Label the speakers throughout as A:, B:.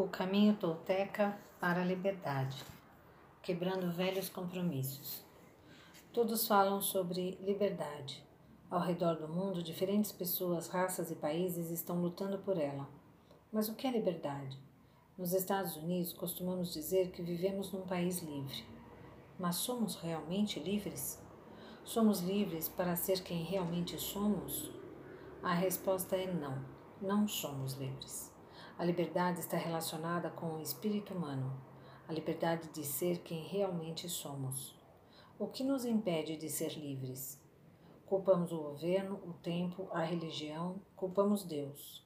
A: O caminho tolteca para a liberdade, quebrando velhos compromissos. Todos falam sobre liberdade. Ao redor do mundo, diferentes pessoas, raças e países estão lutando por ela. Mas o que é liberdade? Nos Estados Unidos, costumamos dizer que vivemos num país livre. Mas somos realmente livres? Somos livres para ser quem realmente somos? A resposta é não, não somos livres. A liberdade está relacionada com o espírito humano, a liberdade de ser quem realmente somos. O que nos impede de ser livres? Culpamos o governo, o tempo, a religião, culpamos Deus.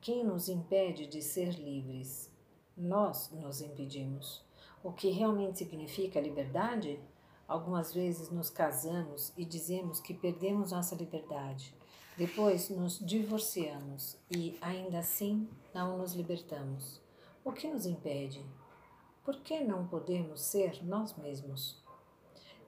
A: Quem nos impede de ser livres? Nós nos impedimos. O que realmente significa liberdade? Algumas vezes nos casamos e dizemos que perdemos nossa liberdade. Depois nos divorciamos e, ainda assim, não nos libertamos. O que nos impede? Por que não podemos ser nós mesmos?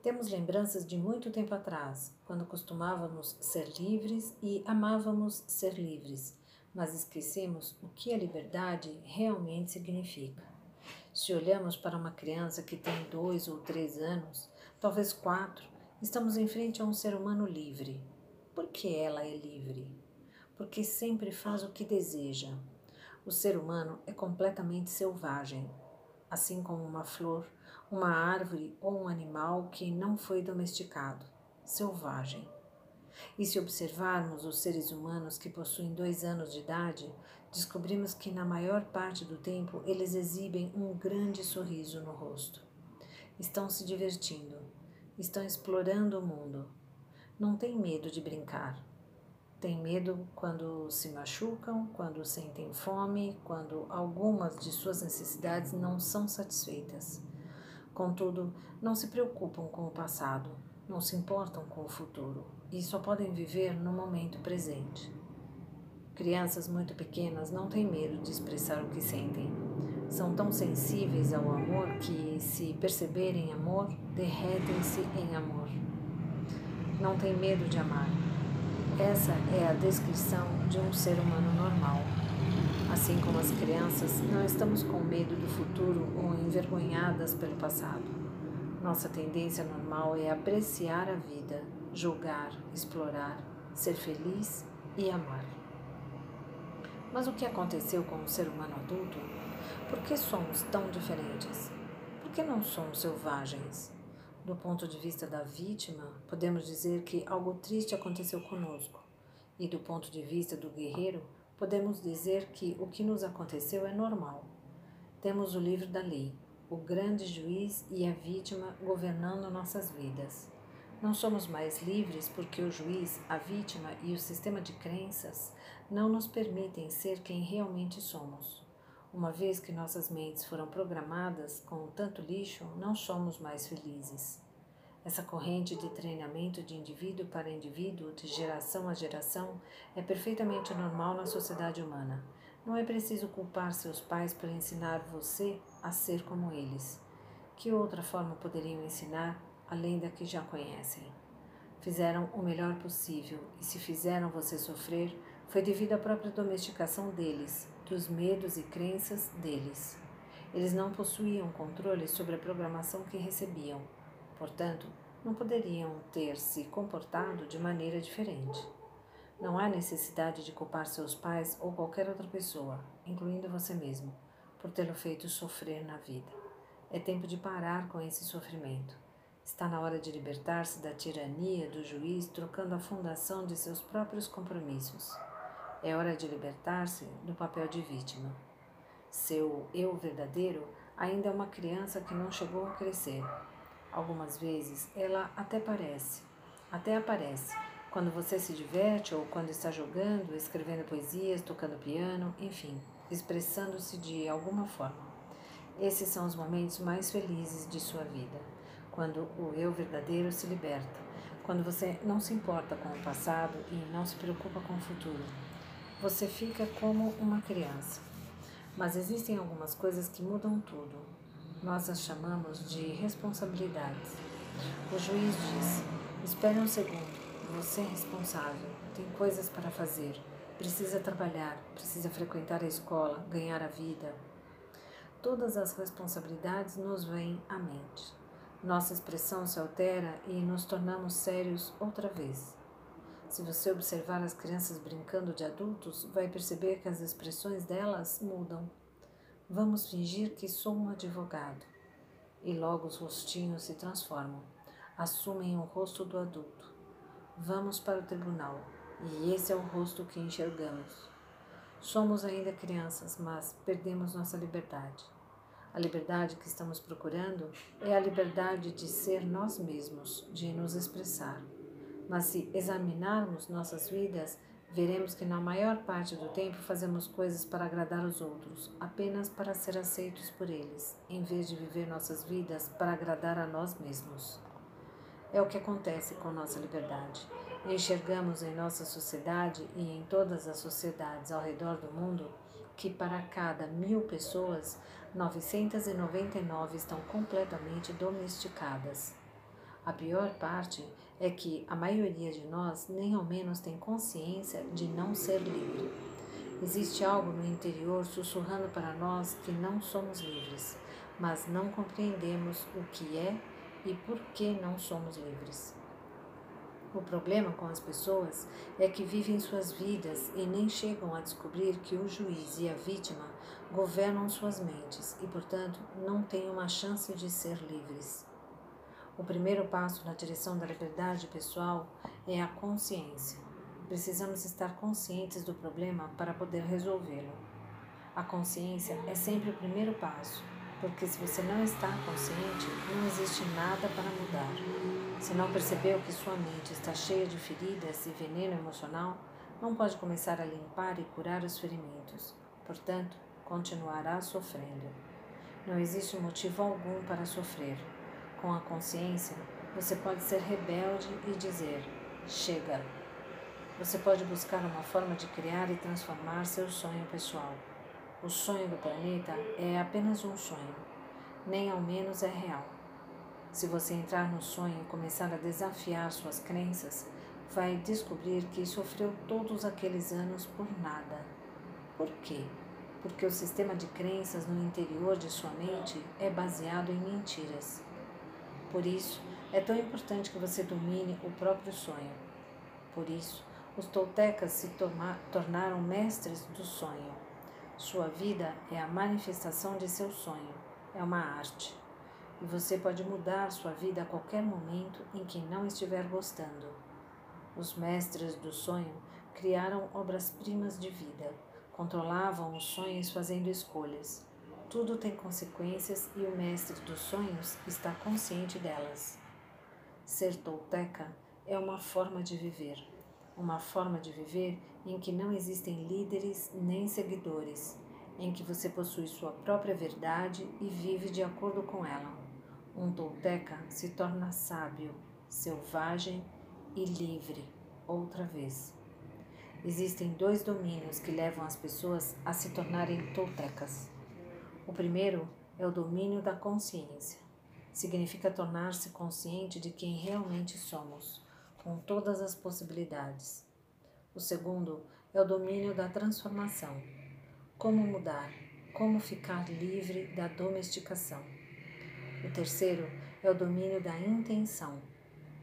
A: Temos lembranças de muito tempo atrás, quando costumávamos ser livres e amávamos ser livres, mas esquecemos o que a liberdade realmente significa. Se olhamos para uma criança que tem dois ou três anos, talvez quatro, estamos em frente a um ser humano livre, por que ela é livre? Porque sempre faz o que deseja. O ser humano é completamente selvagem, assim como uma flor, uma árvore ou um animal que não foi domesticado, selvagem. E se observarmos os seres humanos que possuem dois anos de idade, descobrimos que na maior parte do tempo eles exibem um grande sorriso no rosto. Estão se divertindo, estão explorando o mundo, não tem medo de brincar. Tem medo quando se machucam, quando sentem fome, quando algumas de suas necessidades não são satisfeitas. Contudo, não se preocupam com o passado, não se importam com o futuro e só podem viver no momento presente. Crianças muito pequenas não têm medo de expressar o que sentem. São tão sensíveis ao amor que, se perceberem amor, derretem-se em amor não tem medo de amar. Essa é a descrição de um ser humano normal. Assim como as crianças, não estamos com medo do futuro ou envergonhadas pelo passado. Nossa tendência normal é apreciar a vida, julgar, explorar, ser feliz e amar. Mas o que aconteceu com o ser humano adulto? Por que somos tão diferentes? Por que não somos selvagens? Do ponto de vista da vítima, podemos dizer que algo triste aconteceu conosco. E do ponto de vista do guerreiro, podemos dizer que o que nos aconteceu é normal. Temos o livro da lei, o grande juiz e a vítima governando nossas vidas. Não somos mais livres porque o juiz, a vítima e o sistema de crenças não nos permitem ser quem realmente somos. Uma vez que nossas mentes foram programadas com tanto lixo, não somos mais felizes. Essa corrente de treinamento de indivíduo para indivíduo, de geração a geração, é perfeitamente normal na sociedade humana. Não é preciso culpar seus pais por ensinar você a ser como eles. Que outra forma poderiam ensinar além da que já conhecem? Fizeram o melhor possível e, se fizeram você sofrer, foi devido à própria domesticação deles, dos medos e crenças deles. Eles não possuíam controle sobre a programação que recebiam, portanto, não poderiam ter se comportado de maneira diferente. Não há necessidade de culpar seus pais ou qualquer outra pessoa, incluindo você mesmo, por tê-lo feito sofrer na vida. É tempo de parar com esse sofrimento. Está na hora de libertar-se da tirania do juiz, trocando a fundação de seus próprios compromissos. É hora de libertar-se do papel de vítima. Seu eu verdadeiro ainda é uma criança que não chegou a crescer. Algumas vezes ela até parece, até aparece, quando você se diverte ou quando está jogando, escrevendo poesias, tocando piano, enfim, expressando-se de alguma forma. Esses são os momentos mais felizes de sua vida, quando o eu verdadeiro se liberta, quando você não se importa com o passado e não se preocupa com o futuro você fica como uma criança. Mas existem algumas coisas que mudam tudo. Nós as chamamos de responsabilidades. O juiz diz: espere um segundo, você é responsável, tem coisas para fazer, precisa trabalhar, precisa frequentar a escola, ganhar a vida. todas as responsabilidades nos vêm à mente. Nossa expressão se altera e nos tornamos sérios outra vez. Se você observar as crianças brincando de adultos, vai perceber que as expressões delas mudam. Vamos fingir que sou um advogado. E logo os rostinhos se transformam, assumem o rosto do adulto. Vamos para o tribunal, e esse é o rosto que enxergamos. Somos ainda crianças, mas perdemos nossa liberdade. A liberdade que estamos procurando é a liberdade de ser nós mesmos, de nos expressar. Mas se examinarmos nossas vidas, veremos que na maior parte do tempo fazemos coisas para agradar os outros, apenas para ser aceitos por eles, em vez de viver nossas vidas para agradar a nós mesmos. É o que acontece com nossa liberdade. Enxergamos em nossa sociedade e em todas as sociedades ao redor do mundo que para cada mil pessoas, 999 estão completamente domesticadas. A pior parte é que a maioria de nós nem ao menos tem consciência de não ser livre. Existe algo no interior sussurrando para nós que não somos livres, mas não compreendemos o que é e por que não somos livres. O problema com as pessoas é que vivem suas vidas e nem chegam a descobrir que o juiz e a vítima governam suas mentes e, portanto, não têm uma chance de ser livres. O primeiro passo na direção da liberdade pessoal é a consciência. Precisamos estar conscientes do problema para poder resolvê-lo. A consciência é sempre o primeiro passo, porque se você não está consciente, não existe nada para mudar. Se não percebeu que sua mente está cheia de feridas e veneno emocional, não pode começar a limpar e curar os ferimentos. Portanto, continuará sofrendo. Não existe motivo algum para sofrer. Com a consciência, você pode ser rebelde e dizer: chega. Você pode buscar uma forma de criar e transformar seu sonho pessoal. O sonho do planeta é apenas um sonho, nem ao menos é real. Se você entrar no sonho e começar a desafiar suas crenças, vai descobrir que sofreu todos aqueles anos por nada. Por quê? Porque o sistema de crenças no interior de sua mente é baseado em mentiras. Por isso, é tão importante que você domine o próprio sonho. Por isso, os toltecas se tornaram mestres do sonho. Sua vida é a manifestação de seu sonho, é uma arte. E você pode mudar sua vida a qualquer momento em que não estiver gostando. Os mestres do sonho criaram obras-primas de vida, controlavam os sonhos fazendo escolhas. Tudo tem consequências e o mestre dos sonhos está consciente delas. Ser tolteca é uma forma de viver, uma forma de viver em que não existem líderes nem seguidores, em que você possui sua própria verdade e vive de acordo com ela. Um tolteca se torna sábio, selvagem e livre outra vez. Existem dois domínios que levam as pessoas a se tornarem toltecas o primeiro é o domínio da consciência. Significa tornar-se consciente de quem realmente somos, com todas as possibilidades. O segundo é o domínio da transformação. Como mudar? Como ficar livre da domesticação? O terceiro é o domínio da intenção.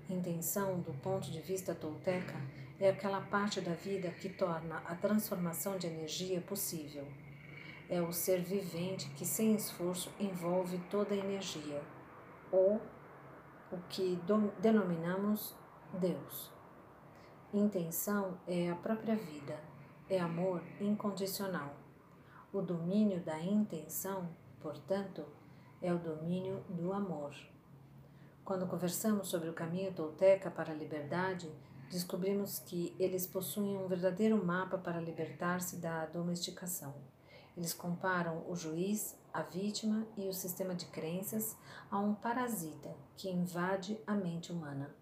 A: Intenção, do ponto de vista tolteca, é aquela parte da vida que torna a transformação de energia possível é o ser vivente que, sem esforço, envolve toda a energia, ou o que denominamos Deus. Intenção é a própria vida, é amor incondicional. O domínio da intenção, portanto, é o domínio do amor. Quando conversamos sobre o caminho tolteca para a liberdade, descobrimos que eles possuem um verdadeiro mapa para libertar-se da domesticação. Eles comparam o juiz, a vítima e o sistema de crenças a um parasita que invade a mente humana.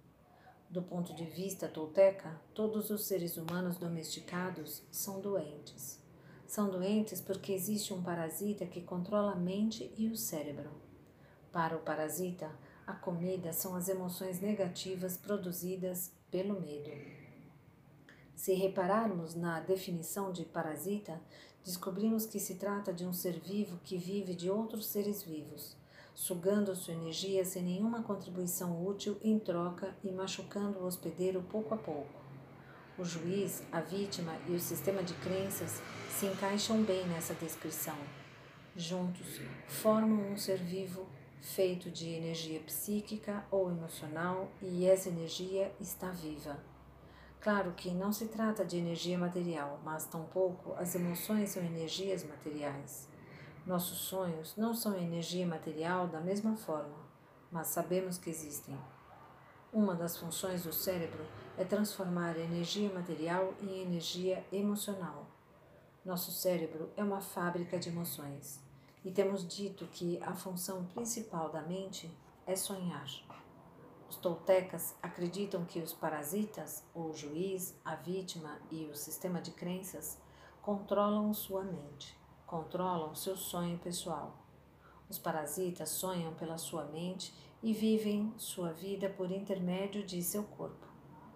A: Do ponto de vista tolteca, todos os seres humanos domesticados são doentes. São doentes porque existe um parasita que controla a mente e o cérebro. Para o parasita, a comida são as emoções negativas produzidas pelo medo. Se repararmos na definição de parasita, descobrimos que se trata de um ser vivo que vive de outros seres vivos, sugando sua energia sem nenhuma contribuição útil em troca e machucando o hospedeiro pouco a pouco. O juiz, a vítima e o sistema de crenças se encaixam bem nessa descrição. Juntos, formam um ser vivo feito de energia psíquica ou emocional e essa energia está viva. Claro que não se trata de energia material, mas tampouco as emoções são energias materiais. Nossos sonhos não são energia material da mesma forma, mas sabemos que existem. Uma das funções do cérebro é transformar energia material em energia emocional. Nosso cérebro é uma fábrica de emoções e temos dito que a função principal da mente é sonhar. Os toltecas acreditam que os parasitas, o juiz, a vítima e o sistema de crenças controlam sua mente, controlam seu sonho pessoal. Os parasitas sonham pela sua mente e vivem sua vida por intermédio de seu corpo.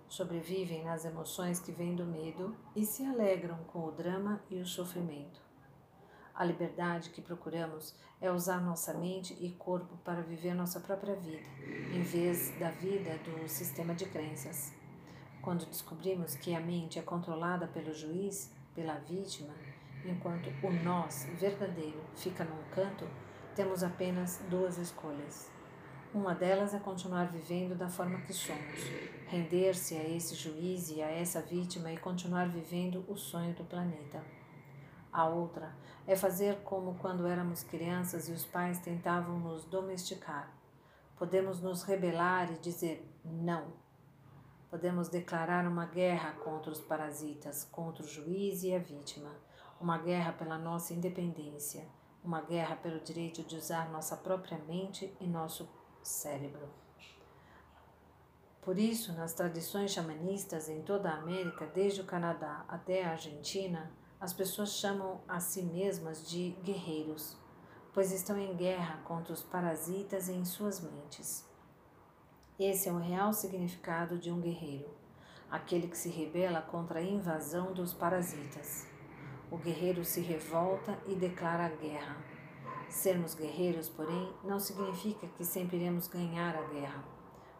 A: Sobrevivem nas emoções que vêm do medo e se alegram com o drama e o sofrimento. A liberdade que procuramos é usar nossa mente e corpo para viver nossa própria vida, em vez da vida do sistema de crenças. Quando descobrimos que a mente é controlada pelo juiz, pela vítima, enquanto o nós verdadeiro fica num canto, temos apenas duas escolhas. Uma delas é continuar vivendo da forma que somos, render-se a esse juiz e a essa vítima e continuar vivendo o sonho do planeta. A outra é fazer como quando éramos crianças e os pais tentavam nos domesticar. Podemos nos rebelar e dizer não. Podemos declarar uma guerra contra os parasitas, contra o juiz e a vítima, uma guerra pela nossa independência, uma guerra pelo direito de usar nossa própria mente e nosso cérebro. Por isso, nas tradições xamanistas em toda a América, desde o Canadá até a Argentina, as pessoas chamam a si mesmas de guerreiros, pois estão em guerra contra os parasitas em suas mentes. Esse é o real significado de um guerreiro, aquele que se rebela contra a invasão dos parasitas. O guerreiro se revolta e declara guerra. Sermos guerreiros, porém, não significa que sempre iremos ganhar a guerra.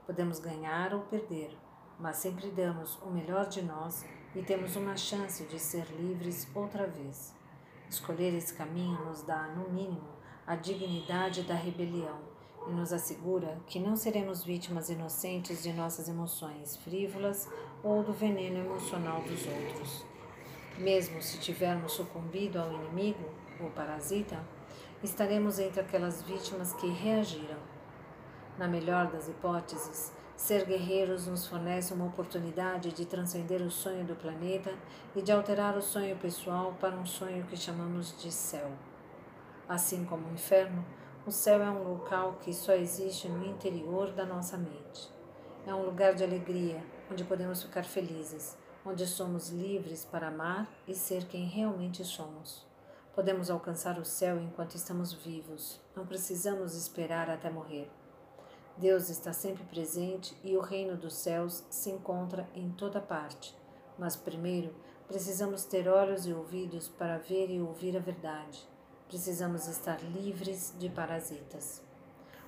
A: Podemos ganhar ou perder, mas sempre damos o melhor de nós e temos uma chance de ser livres outra vez. Escolher esse caminho nos dá, no mínimo, a dignidade da rebelião e nos assegura que não seremos vítimas inocentes de nossas emoções frívolas ou do veneno emocional dos outros. Mesmo se tivermos sucumbido ao inimigo, o parasita, estaremos entre aquelas vítimas que reagiram. Na melhor das hipóteses, Ser guerreiros nos fornece uma oportunidade de transcender o sonho do planeta e de alterar o sonho pessoal para um sonho que chamamos de céu. Assim como o inferno, o céu é um local que só existe no interior da nossa mente. É um lugar de alegria, onde podemos ficar felizes, onde somos livres para amar e ser quem realmente somos. Podemos alcançar o céu enquanto estamos vivos, não precisamos esperar até morrer. Deus está sempre presente e o reino dos céus se encontra em toda parte. Mas primeiro, precisamos ter olhos e ouvidos para ver e ouvir a verdade. Precisamos estar livres de parasitas.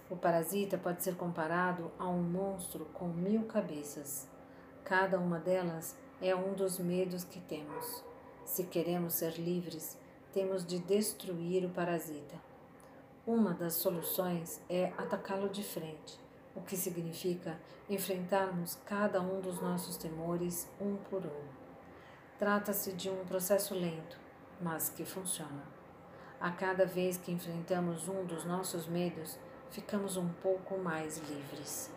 A: O parasita pode ser comparado a um monstro com mil cabeças. Cada uma delas é um dos medos que temos. Se queremos ser livres, temos de destruir o parasita. Uma das soluções é atacá-lo de frente, o que significa enfrentarmos cada um dos nossos temores um por um. Trata-se de um processo lento, mas que funciona. A cada vez que enfrentamos um dos nossos medos, ficamos um pouco mais livres.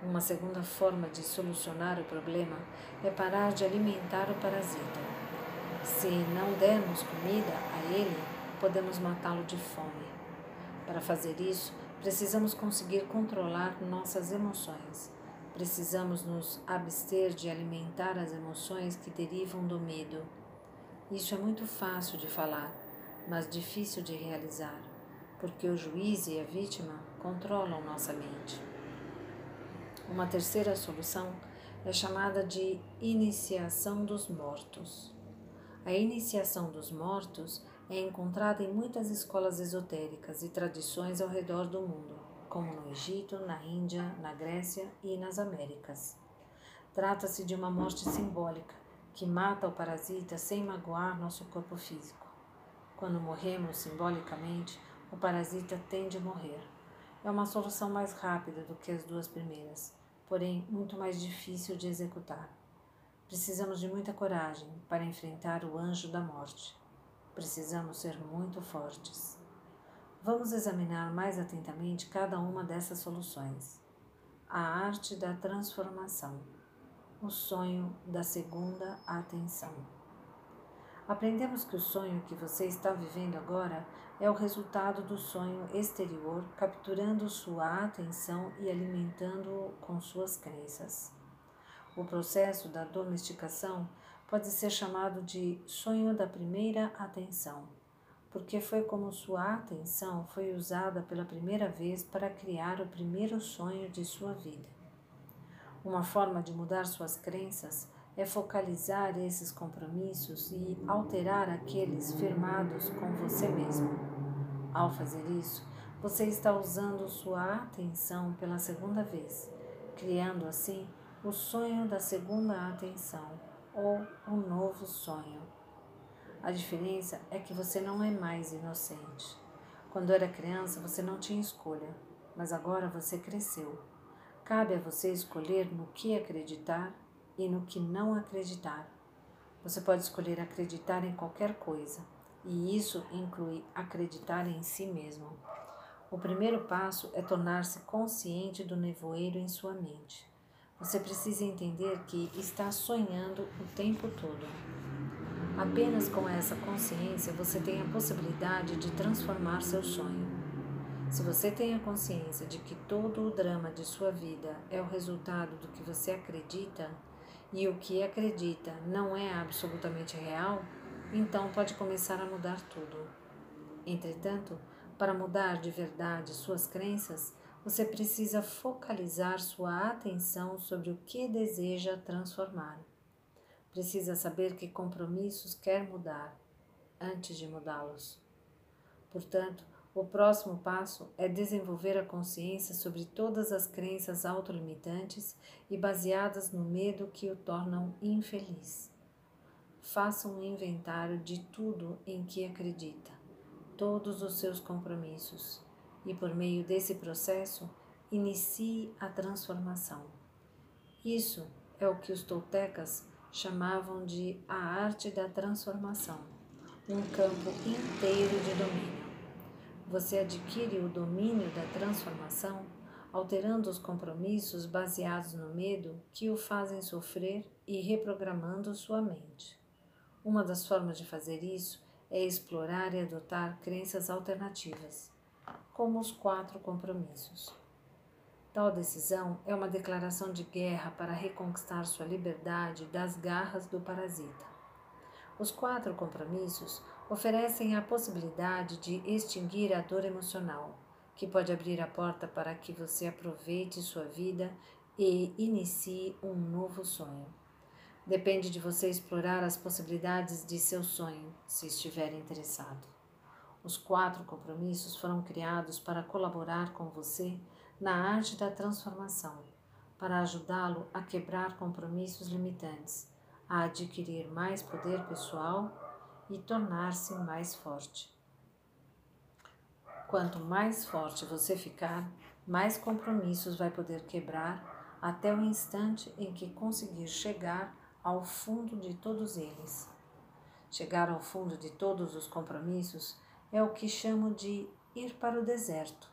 A: Uma segunda forma de solucionar o problema é parar de alimentar o parasita. Se não dermos comida a ele, podemos matá-lo de fome. Para fazer isso, precisamos conseguir controlar nossas emoções. Precisamos nos abster de alimentar as emoções que derivam do medo. Isso é muito fácil de falar, mas difícil de realizar, porque o juiz e a vítima controlam nossa mente. Uma terceira solução é chamada de iniciação dos mortos. A iniciação dos mortos é encontrada em muitas escolas esotéricas e tradições ao redor do mundo, como no Egito, na Índia, na Grécia e nas Américas. Trata-se de uma morte simbólica que mata o parasita sem magoar nosso corpo físico. Quando morremos simbolicamente, o parasita tende a morrer. É uma solução mais rápida do que as duas primeiras, porém muito mais difícil de executar. Precisamos de muita coragem para enfrentar o anjo da morte. Precisamos ser muito fortes. Vamos examinar mais atentamente cada uma dessas soluções. A arte da transformação. O sonho da segunda atenção. Aprendemos que o sonho que você está vivendo agora é o resultado do sonho exterior, capturando sua atenção e alimentando-o com suas crenças. O processo da domesticação pode ser chamado de sonho da primeira atenção, porque foi como sua atenção foi usada pela primeira vez para criar o primeiro sonho de sua vida. Uma forma de mudar suas crenças é focalizar esses compromissos e alterar aqueles firmados com você mesmo. Ao fazer isso, você está usando sua atenção pela segunda vez, criando assim o sonho da segunda atenção ou um novo sonho. A diferença é que você não é mais inocente. Quando era criança, você não tinha escolha, mas agora você cresceu. Cabe a você escolher no que acreditar e no que não acreditar. Você pode escolher acreditar em qualquer coisa, e isso inclui acreditar em si mesmo. O primeiro passo é tornar-se consciente do nevoeiro em sua mente. Você precisa entender que está sonhando o tempo todo. Apenas com essa consciência você tem a possibilidade de transformar seu sonho. Se você tem a consciência de que todo o drama de sua vida é o resultado do que você acredita e o que acredita não é absolutamente real, então pode começar a mudar tudo. Entretanto, para mudar de verdade suas crenças, você precisa focalizar sua atenção sobre o que deseja transformar. Precisa saber que compromissos quer mudar antes de mudá-los. Portanto, o próximo passo é desenvolver a consciência sobre todas as crenças autolimitantes e baseadas no medo que o tornam infeliz. Faça um inventário de tudo em que acredita, todos os seus compromissos e, por meio desse processo, inicie a transformação. Isso é o que os toltecas chamavam de a arte da transformação, um campo inteiro de domínio. Você adquire o domínio da transformação alterando os compromissos baseados no medo que o fazem sofrer e reprogramando sua mente. Uma das formas de fazer isso é explorar e adotar crenças alternativas como os quatro compromissos. Tal decisão é uma declaração de guerra para reconquistar sua liberdade das garras do parasita. Os quatro compromissos oferecem a possibilidade de extinguir a dor emocional, que pode abrir a porta para que você aproveite sua vida e inicie um novo sonho. Depende de você explorar as possibilidades de seu sonho, se estiver interessado. Os quatro compromissos foram criados para colaborar com você na arte da transformação, para ajudá-lo a quebrar compromissos limitantes, a adquirir mais poder pessoal e tornar-se mais forte. Quanto mais forte você ficar, mais compromissos vai poder quebrar até o instante em que conseguir chegar ao fundo de todos eles. Chegar ao fundo de todos os compromissos é o que chamo de ir para o deserto,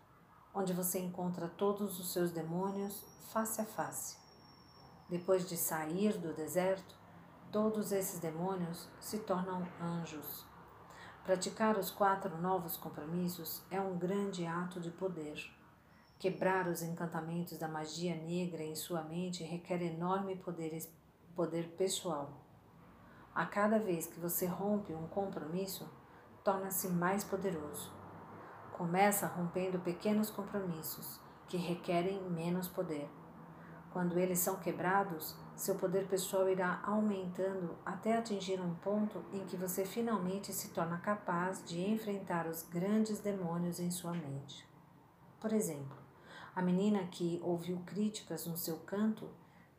A: onde você encontra todos os seus demônios face a face. Depois de sair do deserto, todos esses demônios se tornam anjos. Praticar os quatro novos compromissos é um grande ato de poder. Quebrar os encantamentos da magia negra em sua mente requer enorme poder, poder pessoal. A cada vez que você rompe um compromisso, torna-se mais poderoso. Começa rompendo pequenos compromissos que requerem menos poder. Quando eles são quebrados, seu poder pessoal irá aumentando até atingir um ponto em que você finalmente se torna capaz de enfrentar os grandes demônios em sua mente. Por exemplo, a menina que ouviu críticas no seu canto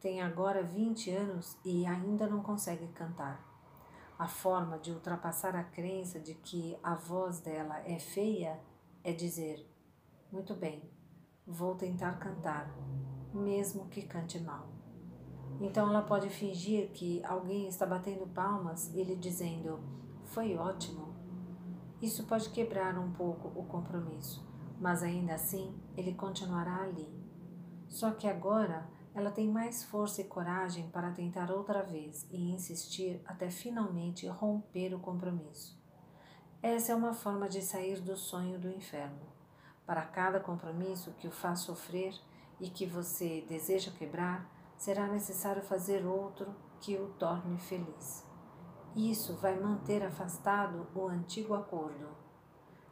A: tem agora 20 anos e ainda não consegue cantar. A forma de ultrapassar a crença de que a voz dela é feia é dizer: Muito bem, vou tentar cantar, mesmo que cante mal. Então ela pode fingir que alguém está batendo palmas e lhe dizendo: Foi ótimo. Isso pode quebrar um pouco o compromisso, mas ainda assim ele continuará ali. Só que agora ela tem mais força e coragem para tentar outra vez e insistir até finalmente romper o compromisso. Essa é uma forma de sair do sonho do inferno. Para cada compromisso que o faz sofrer e que você deseja quebrar, será necessário fazer outro que o torne feliz. Isso vai manter afastado o antigo acordo.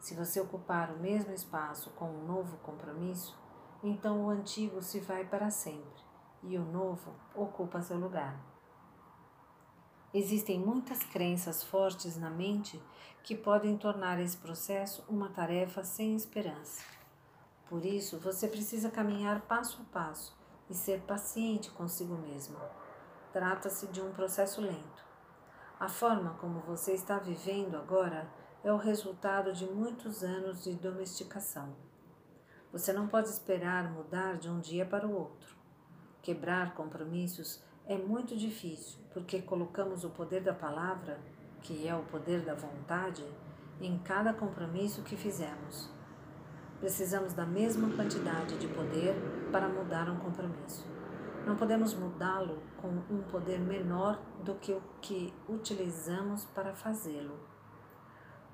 A: Se você ocupar o mesmo espaço com um novo compromisso, então o antigo se vai para sempre e o novo ocupa seu lugar. Existem muitas crenças fortes na mente que podem tornar esse processo uma tarefa sem esperança. Por isso, você precisa caminhar passo a passo e ser paciente consigo mesmo. Trata-se de um processo lento. A forma como você está vivendo agora é o resultado de muitos anos de domesticação. Você não pode esperar mudar de um dia para o outro. Quebrar compromissos é muito difícil porque colocamos o poder da palavra, que é o poder da vontade, em cada compromisso que fizemos. Precisamos da mesma quantidade de poder para mudar um compromisso. Não podemos mudá-lo com um poder menor do que o que utilizamos para fazê-lo.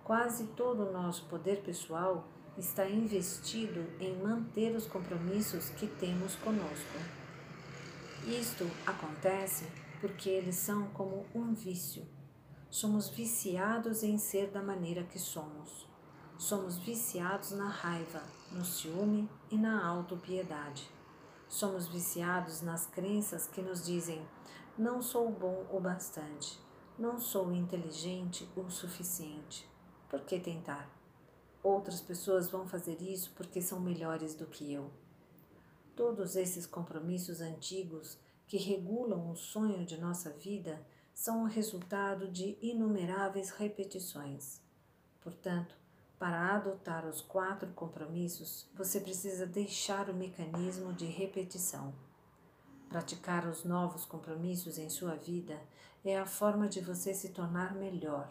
A: Quase todo o nosso poder pessoal está investido em manter os compromissos que temos conosco. Isto acontece porque eles são como um vício. Somos viciados em ser da maneira que somos. Somos viciados na raiva, no ciúme e na autopiedade. Somos viciados nas crenças que nos dizem: não sou bom o bastante, não sou inteligente o suficiente. Por que tentar? Outras pessoas vão fazer isso porque são melhores do que eu. Todos esses compromissos antigos que regulam o sonho de nossa vida são o resultado de inumeráveis repetições. Portanto, para adotar os quatro compromissos, você precisa deixar o mecanismo de repetição. Praticar os novos compromissos em sua vida é a forma de você se tornar melhor.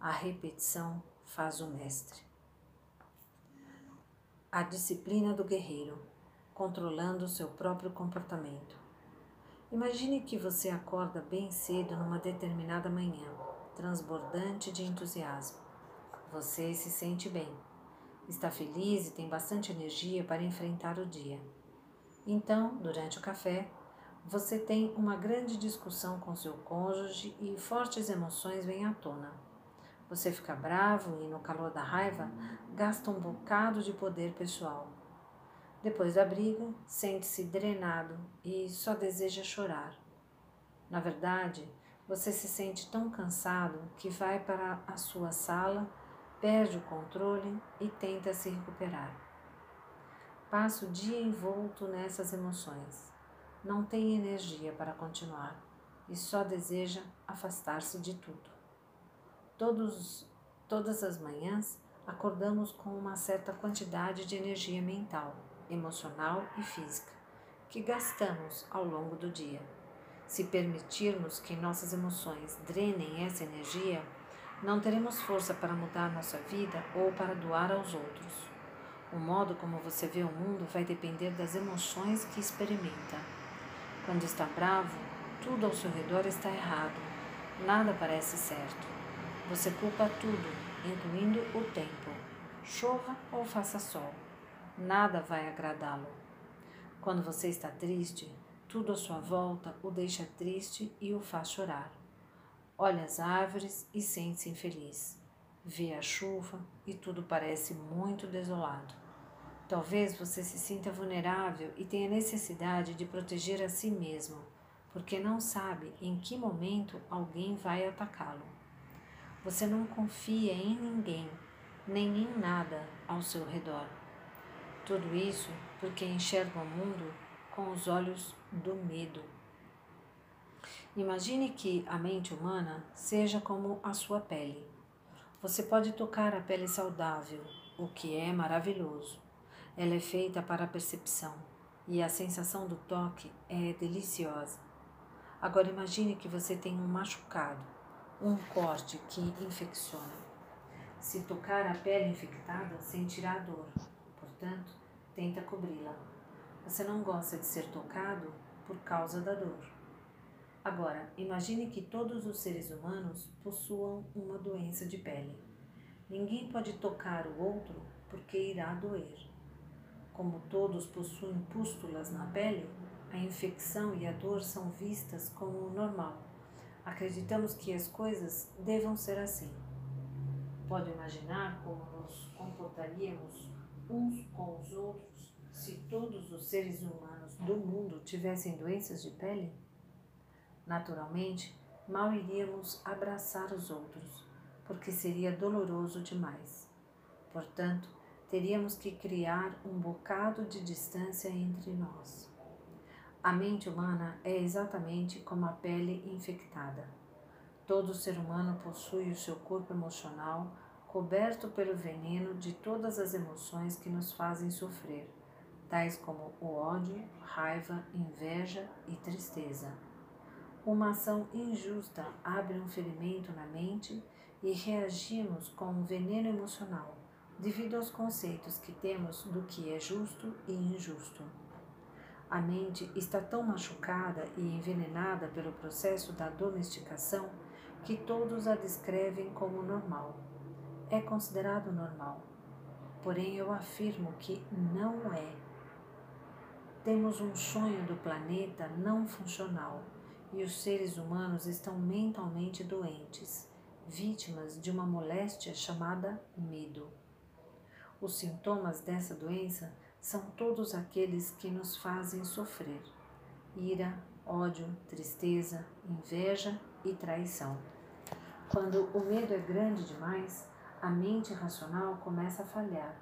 A: A repetição faz o mestre. A disciplina do guerreiro, controlando seu próprio comportamento. Imagine que você acorda bem cedo numa determinada manhã, transbordante de entusiasmo. Você se sente bem, está feliz e tem bastante energia para enfrentar o dia. Então, durante o café, você tem uma grande discussão com seu cônjuge e fortes emoções vêm à tona. Você fica bravo e, no calor da raiva, gasta um bocado de poder pessoal. Depois da briga, sente-se drenado e só deseja chorar. Na verdade, você se sente tão cansado que vai para a sua sala perde o controle e tenta se recuperar. Passa o dia envolto nessas emoções. Não tem energia para continuar e só deseja afastar-se de tudo. Todos, todas as manhãs acordamos com uma certa quantidade de energia mental, emocional e física que gastamos ao longo do dia. Se permitirmos que nossas emoções drenem essa energia, não teremos força para mudar nossa vida ou para doar aos outros. O modo como você vê o mundo vai depender das emoções que experimenta. Quando está bravo, tudo ao seu redor está errado. Nada parece certo. Você culpa tudo, incluindo o tempo. Chova ou faça sol. Nada vai agradá-lo. Quando você está triste, tudo à sua volta o deixa triste e o faz chorar. Olha as árvores e sente-se infeliz. Vê a chuva e tudo parece muito desolado. Talvez você se sinta vulnerável e tenha necessidade de proteger a si mesmo, porque não sabe em que momento alguém vai atacá-lo. Você não confia em ninguém, nem em nada ao seu redor. Tudo isso porque enxerga o mundo com os olhos do medo. Imagine que a mente humana seja como a sua pele. Você pode tocar a pele saudável, o que é maravilhoso. Ela é feita para a percepção e a sensação do toque é deliciosa. Agora imagine que você tem um machucado, um corte que infecciona. Se tocar a pele infectada, sentirá dor, portanto, tenta cobri-la. Você não gosta de ser tocado por causa da dor. Agora, imagine que todos os seres humanos possuam uma doença de pele. Ninguém pode tocar o outro porque irá doer. Como todos possuem pústulas na pele, a infecção e a dor são vistas como normal. Acreditamos que as coisas devam ser assim. Pode imaginar como nos comportaríamos uns com os outros se todos os seres humanos do mundo tivessem doenças de pele? Naturalmente, mal iríamos abraçar os outros, porque seria doloroso demais. Portanto, teríamos que criar um bocado de distância entre nós. A mente humana é exatamente como a pele infectada. Todo ser humano possui o seu corpo emocional coberto pelo veneno de todas as emoções que nos fazem sofrer, tais como o ódio, raiva, inveja e tristeza. Uma ação injusta abre um ferimento na mente e reagimos com um veneno emocional, devido aos conceitos que temos do que é justo e injusto. A mente está tão machucada e envenenada pelo processo da domesticação que todos a descrevem como normal. É considerado normal. Porém, eu afirmo que não é. Temos um sonho do planeta não funcional e os seres humanos estão mentalmente doentes, vítimas de uma moléstia chamada medo. Os sintomas dessa doença são todos aqueles que nos fazem sofrer: ira, ódio, tristeza, inveja e traição. Quando o medo é grande demais, a mente racional começa a falhar.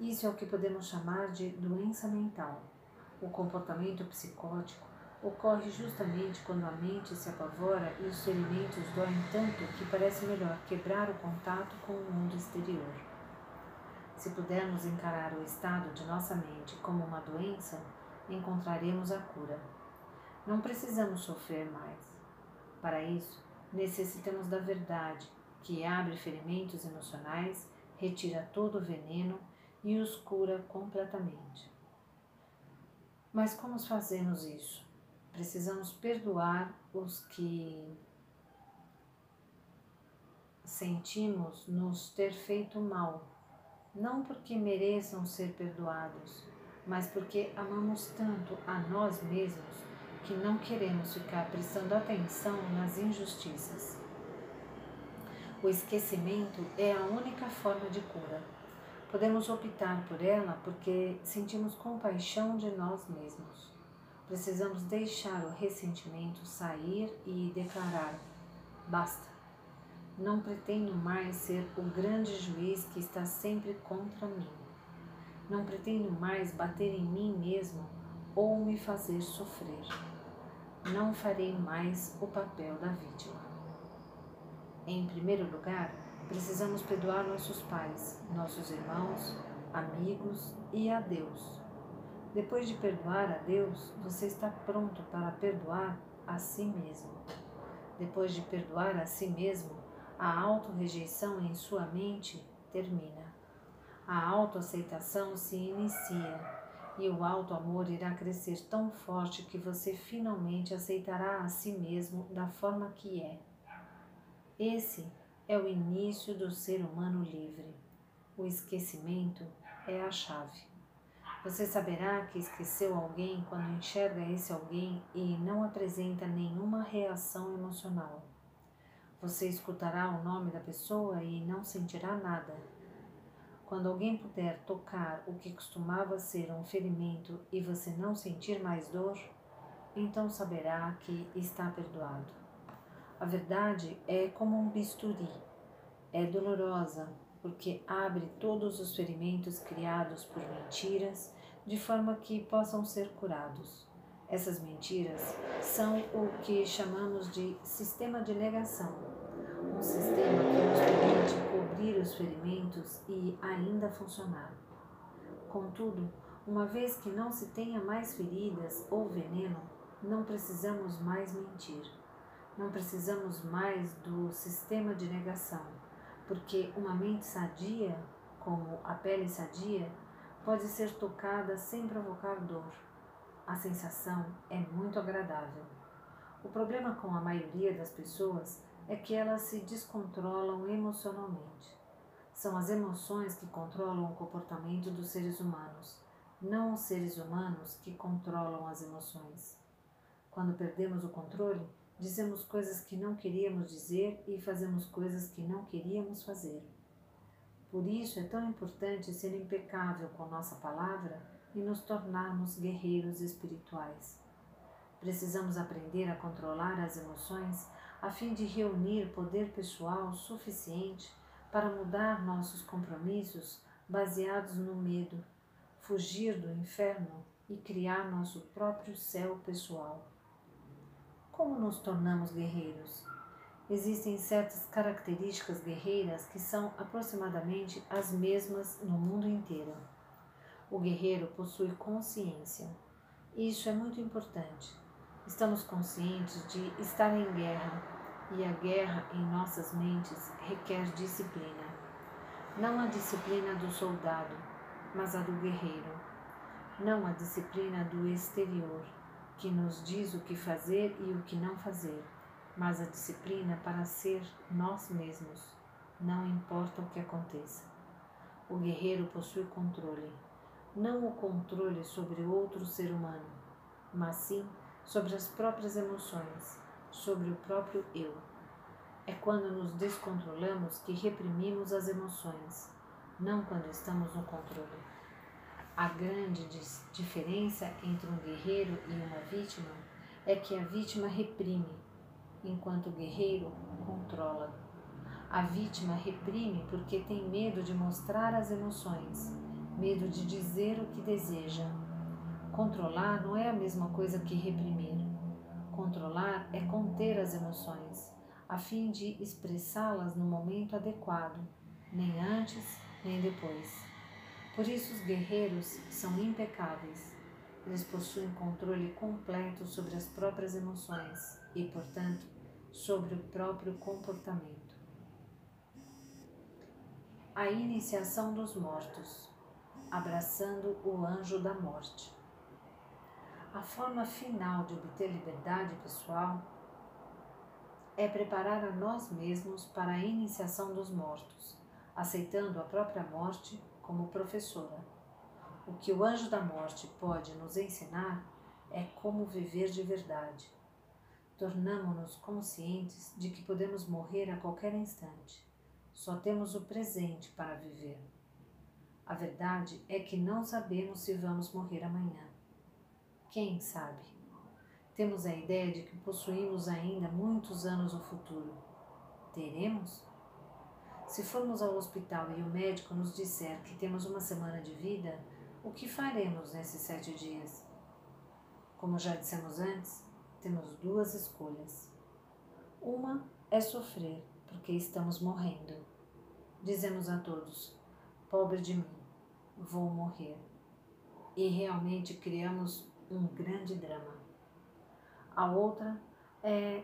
A: Isso é o que podemos chamar de doença mental. O comportamento psicótico ocorre justamente quando a mente se apavora e os ferimentos doem tanto que parece melhor quebrar o contato com o mundo exterior. Se pudermos encarar o estado de nossa mente como uma doença, encontraremos a cura. Não precisamos sofrer mais. Para isso, necessitamos da verdade, que abre ferimentos emocionais, retira todo o veneno e os cura completamente. Mas como fazemos isso? Precisamos perdoar os que sentimos nos ter feito mal, não porque mereçam ser perdoados, mas porque amamos tanto a nós mesmos que não queremos ficar prestando atenção nas injustiças. O esquecimento é a única forma de cura. Podemos optar por ela porque sentimos compaixão de nós mesmos. Precisamos deixar o ressentimento sair e declarar: basta. Não pretendo mais ser o grande juiz que está sempre contra mim. Não pretendo mais bater em mim mesmo ou me fazer sofrer. Não farei mais o papel da vítima. Em primeiro lugar, precisamos perdoar nossos pais, nossos irmãos, amigos e a Deus depois de perdoar a Deus, você está pronto para perdoar a si mesmo. Depois de perdoar a si mesmo, a auto-rejeição em sua mente termina. A autoaceitação se inicia e o auto-amor irá crescer tão forte que você finalmente aceitará a si mesmo da forma que é. Esse é o início do ser humano livre. O esquecimento é a chave. Você saberá que esqueceu alguém quando enxerga esse alguém e não apresenta nenhuma reação emocional. Você escutará o nome da pessoa e não sentirá nada. Quando alguém puder tocar o que costumava ser um ferimento e você não sentir mais dor, então saberá que está perdoado. A verdade é como um bisturi. É dolorosa, porque abre todos os ferimentos criados por mentiras, de forma que possam ser curados. Essas mentiras são o que chamamos de sistema de negação, um sistema que nos permite cobrir os ferimentos e ainda funcionar. Contudo, uma vez que não se tenha mais feridas ou veneno, não precisamos mais mentir. Não precisamos mais do sistema de negação, porque uma mente sadia, como a pele sadia, pode ser tocada sem provocar dor. A sensação é muito agradável. O problema com a maioria das pessoas é que elas se descontrolam emocionalmente. São as emoções que controlam o comportamento dos seres humanos, não os seres humanos que controlam as emoções. Quando perdemos o controle, dizemos coisas que não queríamos dizer e fazemos coisas que não queríamos fazer. Por isso é tão importante ser impecável com nossa palavra e nos tornarmos guerreiros espirituais. Precisamos aprender a controlar as emoções a fim de reunir poder pessoal suficiente para mudar nossos compromissos baseados no medo, fugir do inferno e criar nosso próprio céu pessoal. Como nos tornamos guerreiros? Existem certas características guerreiras que são aproximadamente as mesmas no mundo inteiro. O guerreiro possui consciência. Isso é muito importante. Estamos conscientes de estar em guerra e a guerra em nossas mentes requer disciplina. Não a disciplina do soldado, mas a do guerreiro. Não a disciplina do exterior, que nos diz o que fazer e o que não fazer, mas a disciplina para ser nós mesmos, não importa o que aconteça. O guerreiro possui controle, não o controle sobre outro ser humano, mas sim sobre as próprias emoções, sobre o próprio eu. É quando nos descontrolamos que reprimimos as emoções, não quando estamos no controle. A grande diferença entre um guerreiro e uma vítima é que a vítima reprime, enquanto o guerreiro controla. A vítima reprime porque tem medo de mostrar as emoções, medo de dizer o que deseja. Controlar não é a mesma coisa que reprimir. Controlar é conter as emoções, a fim de expressá-las no momento adequado, nem antes nem depois. Por isso, os guerreiros são impecáveis. Eles possuem controle completo sobre as próprias emoções e, portanto, sobre o próprio comportamento. A iniciação dos mortos, abraçando o anjo da morte. A forma final de obter liberdade pessoal é preparar a nós mesmos para a iniciação dos mortos, aceitando a própria morte como professora. O que o anjo da morte pode nos ensinar é como viver de verdade. Tornamo-nos conscientes de que podemos morrer a qualquer instante. Só temos o presente para viver. A verdade é que não sabemos se vamos morrer amanhã. Quem sabe? Temos a ideia de que possuímos ainda muitos anos no futuro. Teremos? Se formos ao hospital e o médico nos disser que temos uma semana de vida, o que faremos nesses sete dias? Como já dissemos antes, temos duas escolhas. Uma é sofrer, porque estamos morrendo. Dizemos a todos: pobre de mim, vou morrer. E realmente criamos um grande drama. A outra é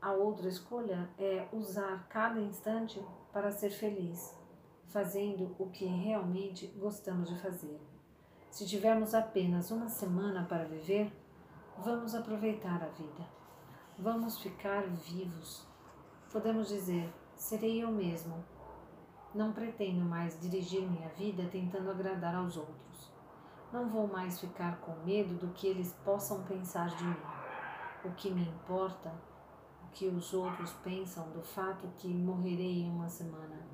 A: a outra escolha é usar cada instante para ser feliz, fazendo o que realmente gostamos de fazer. Se tivermos apenas uma semana para viver, vamos aproveitar a vida. Vamos ficar vivos. Podemos dizer: serei eu mesmo. Não pretendo mais dirigir minha vida tentando agradar aos outros. Não vou mais ficar com medo do que eles possam pensar de mim. O que me importa que os outros pensam do fato que morrerei em uma semana.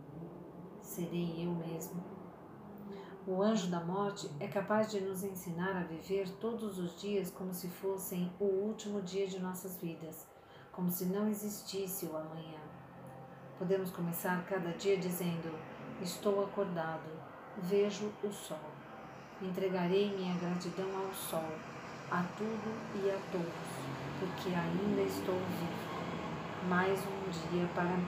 A: Serei eu mesmo. O anjo da morte é capaz de nos ensinar a viver todos os dias como se fossem o último dia de nossas vidas, como se não existisse o amanhã. Podemos começar cada dia dizendo: Estou acordado, vejo o sol. Entregarei minha gratidão ao sol, a tudo e a todos, porque ainda estou vivo. Mais um dia para mim.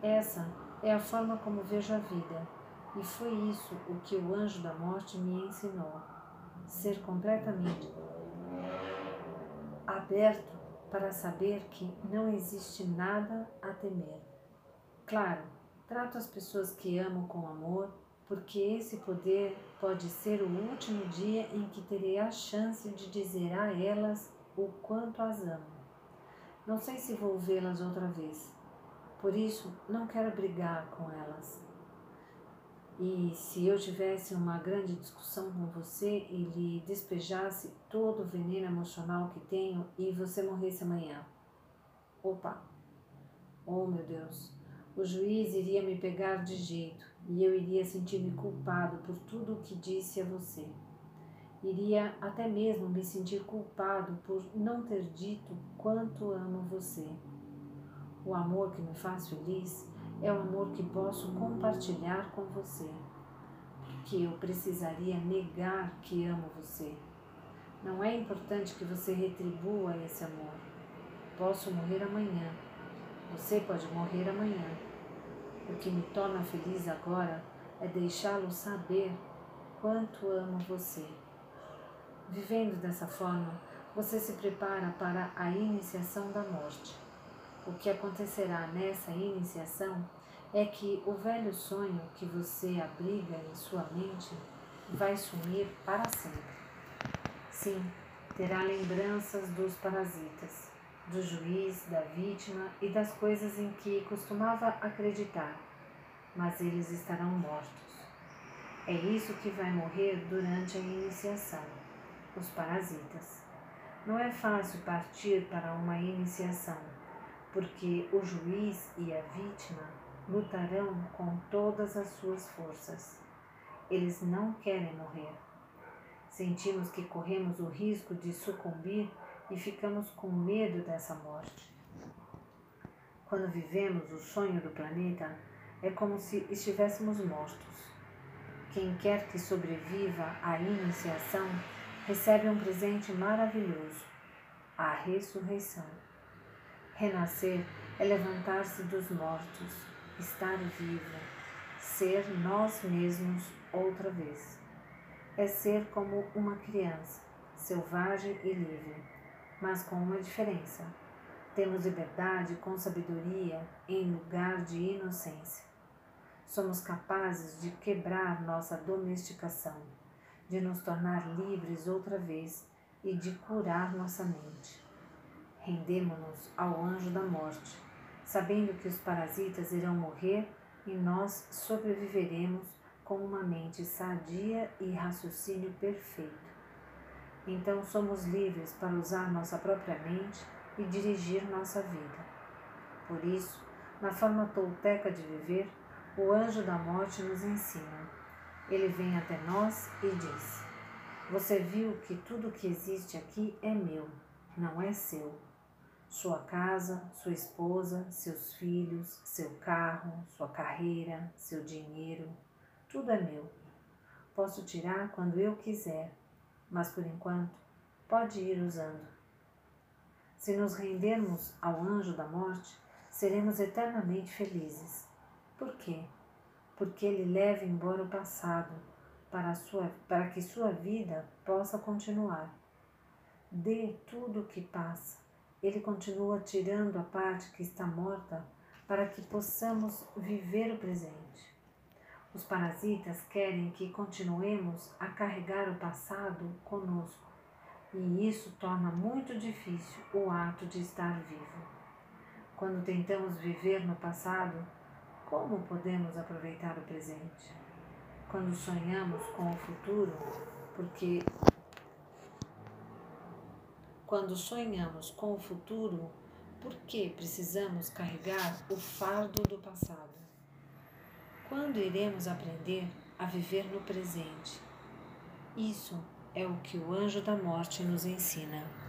A: Essa é a forma como vejo a vida e foi isso o que o anjo da morte me ensinou: ser completamente aberto para saber que não existe nada a temer. Claro, trato as pessoas que amo com amor, porque esse poder pode ser o último dia em que terei a chance de dizer a elas o quanto as amo. Não sei se vou vê-las outra vez, por isso não quero brigar com elas. E se eu tivesse uma grande discussão com você e lhe despejasse todo o veneno emocional que tenho e você morresse amanhã? Opa! Oh meu Deus! O juiz iria me pegar de jeito e eu iria sentir-me culpado por tudo o que disse a você. Iria até mesmo me sentir culpado por não ter dito quanto amo você. O amor que me faz feliz é o amor que posso compartilhar com você. Que eu precisaria negar que amo você. Não é importante que você retribua esse amor. Posso morrer amanhã. Você pode morrer amanhã. O que me torna feliz agora é deixá-lo saber quanto amo você. Vivendo dessa forma, você se prepara para a iniciação da morte. O que acontecerá nessa iniciação é que o velho sonho que você abriga em sua mente vai sumir para sempre. Sim, terá lembranças dos parasitas, do juiz, da vítima e das coisas em que costumava acreditar, mas eles estarão mortos. É isso que vai morrer durante a iniciação, os parasitas. Não é fácil partir para uma iniciação porque o juiz e a vítima lutarão com todas as suas forças. Eles não querem morrer. Sentimos que corremos o risco de sucumbir e ficamos com medo dessa morte. Quando vivemos o sonho do planeta, é como se estivéssemos mortos. Quem quer que sobreviva à iniciação recebe um presente maravilhoso, a ressurreição. Renascer é levantar-se dos mortos, estar vivo, ser nós mesmos outra vez. É ser como uma criança, selvagem e livre, mas com uma diferença. Temos liberdade com sabedoria em lugar de inocência. Somos capazes de quebrar nossa domesticação, de nos tornar livres outra vez e de curar nossa mente. Rendemo-nos ao anjo da morte, sabendo que os parasitas irão morrer e nós sobreviveremos com uma mente sadia e raciocínio perfeito. Então somos livres para usar nossa própria mente e dirigir nossa vida. Por isso, na forma tolteca de viver, o anjo da morte nos ensina. Ele vem até nós e diz: Você viu que tudo que existe aqui é meu, não é seu. Sua casa, sua esposa, seus filhos, seu carro, sua carreira, seu dinheiro, tudo é meu. Posso tirar quando eu quiser, mas por enquanto pode ir usando. Se nos rendermos ao anjo da morte, seremos eternamente felizes. Por quê? Porque ele leva embora o passado para, sua, para que sua vida possa continuar. Dê tudo o que passa ele continua tirando a parte que está morta para que possamos viver o presente. Os parasitas querem que continuemos a carregar o passado conosco, e isso torna muito difícil o ato de estar vivo. Quando tentamos viver no passado, como podemos aproveitar o presente? Quando sonhamos com o futuro, porque quando sonhamos com o futuro, por que precisamos carregar o fardo do passado? Quando iremos aprender a viver no presente. Isso é o que o anjo da morte nos ensina.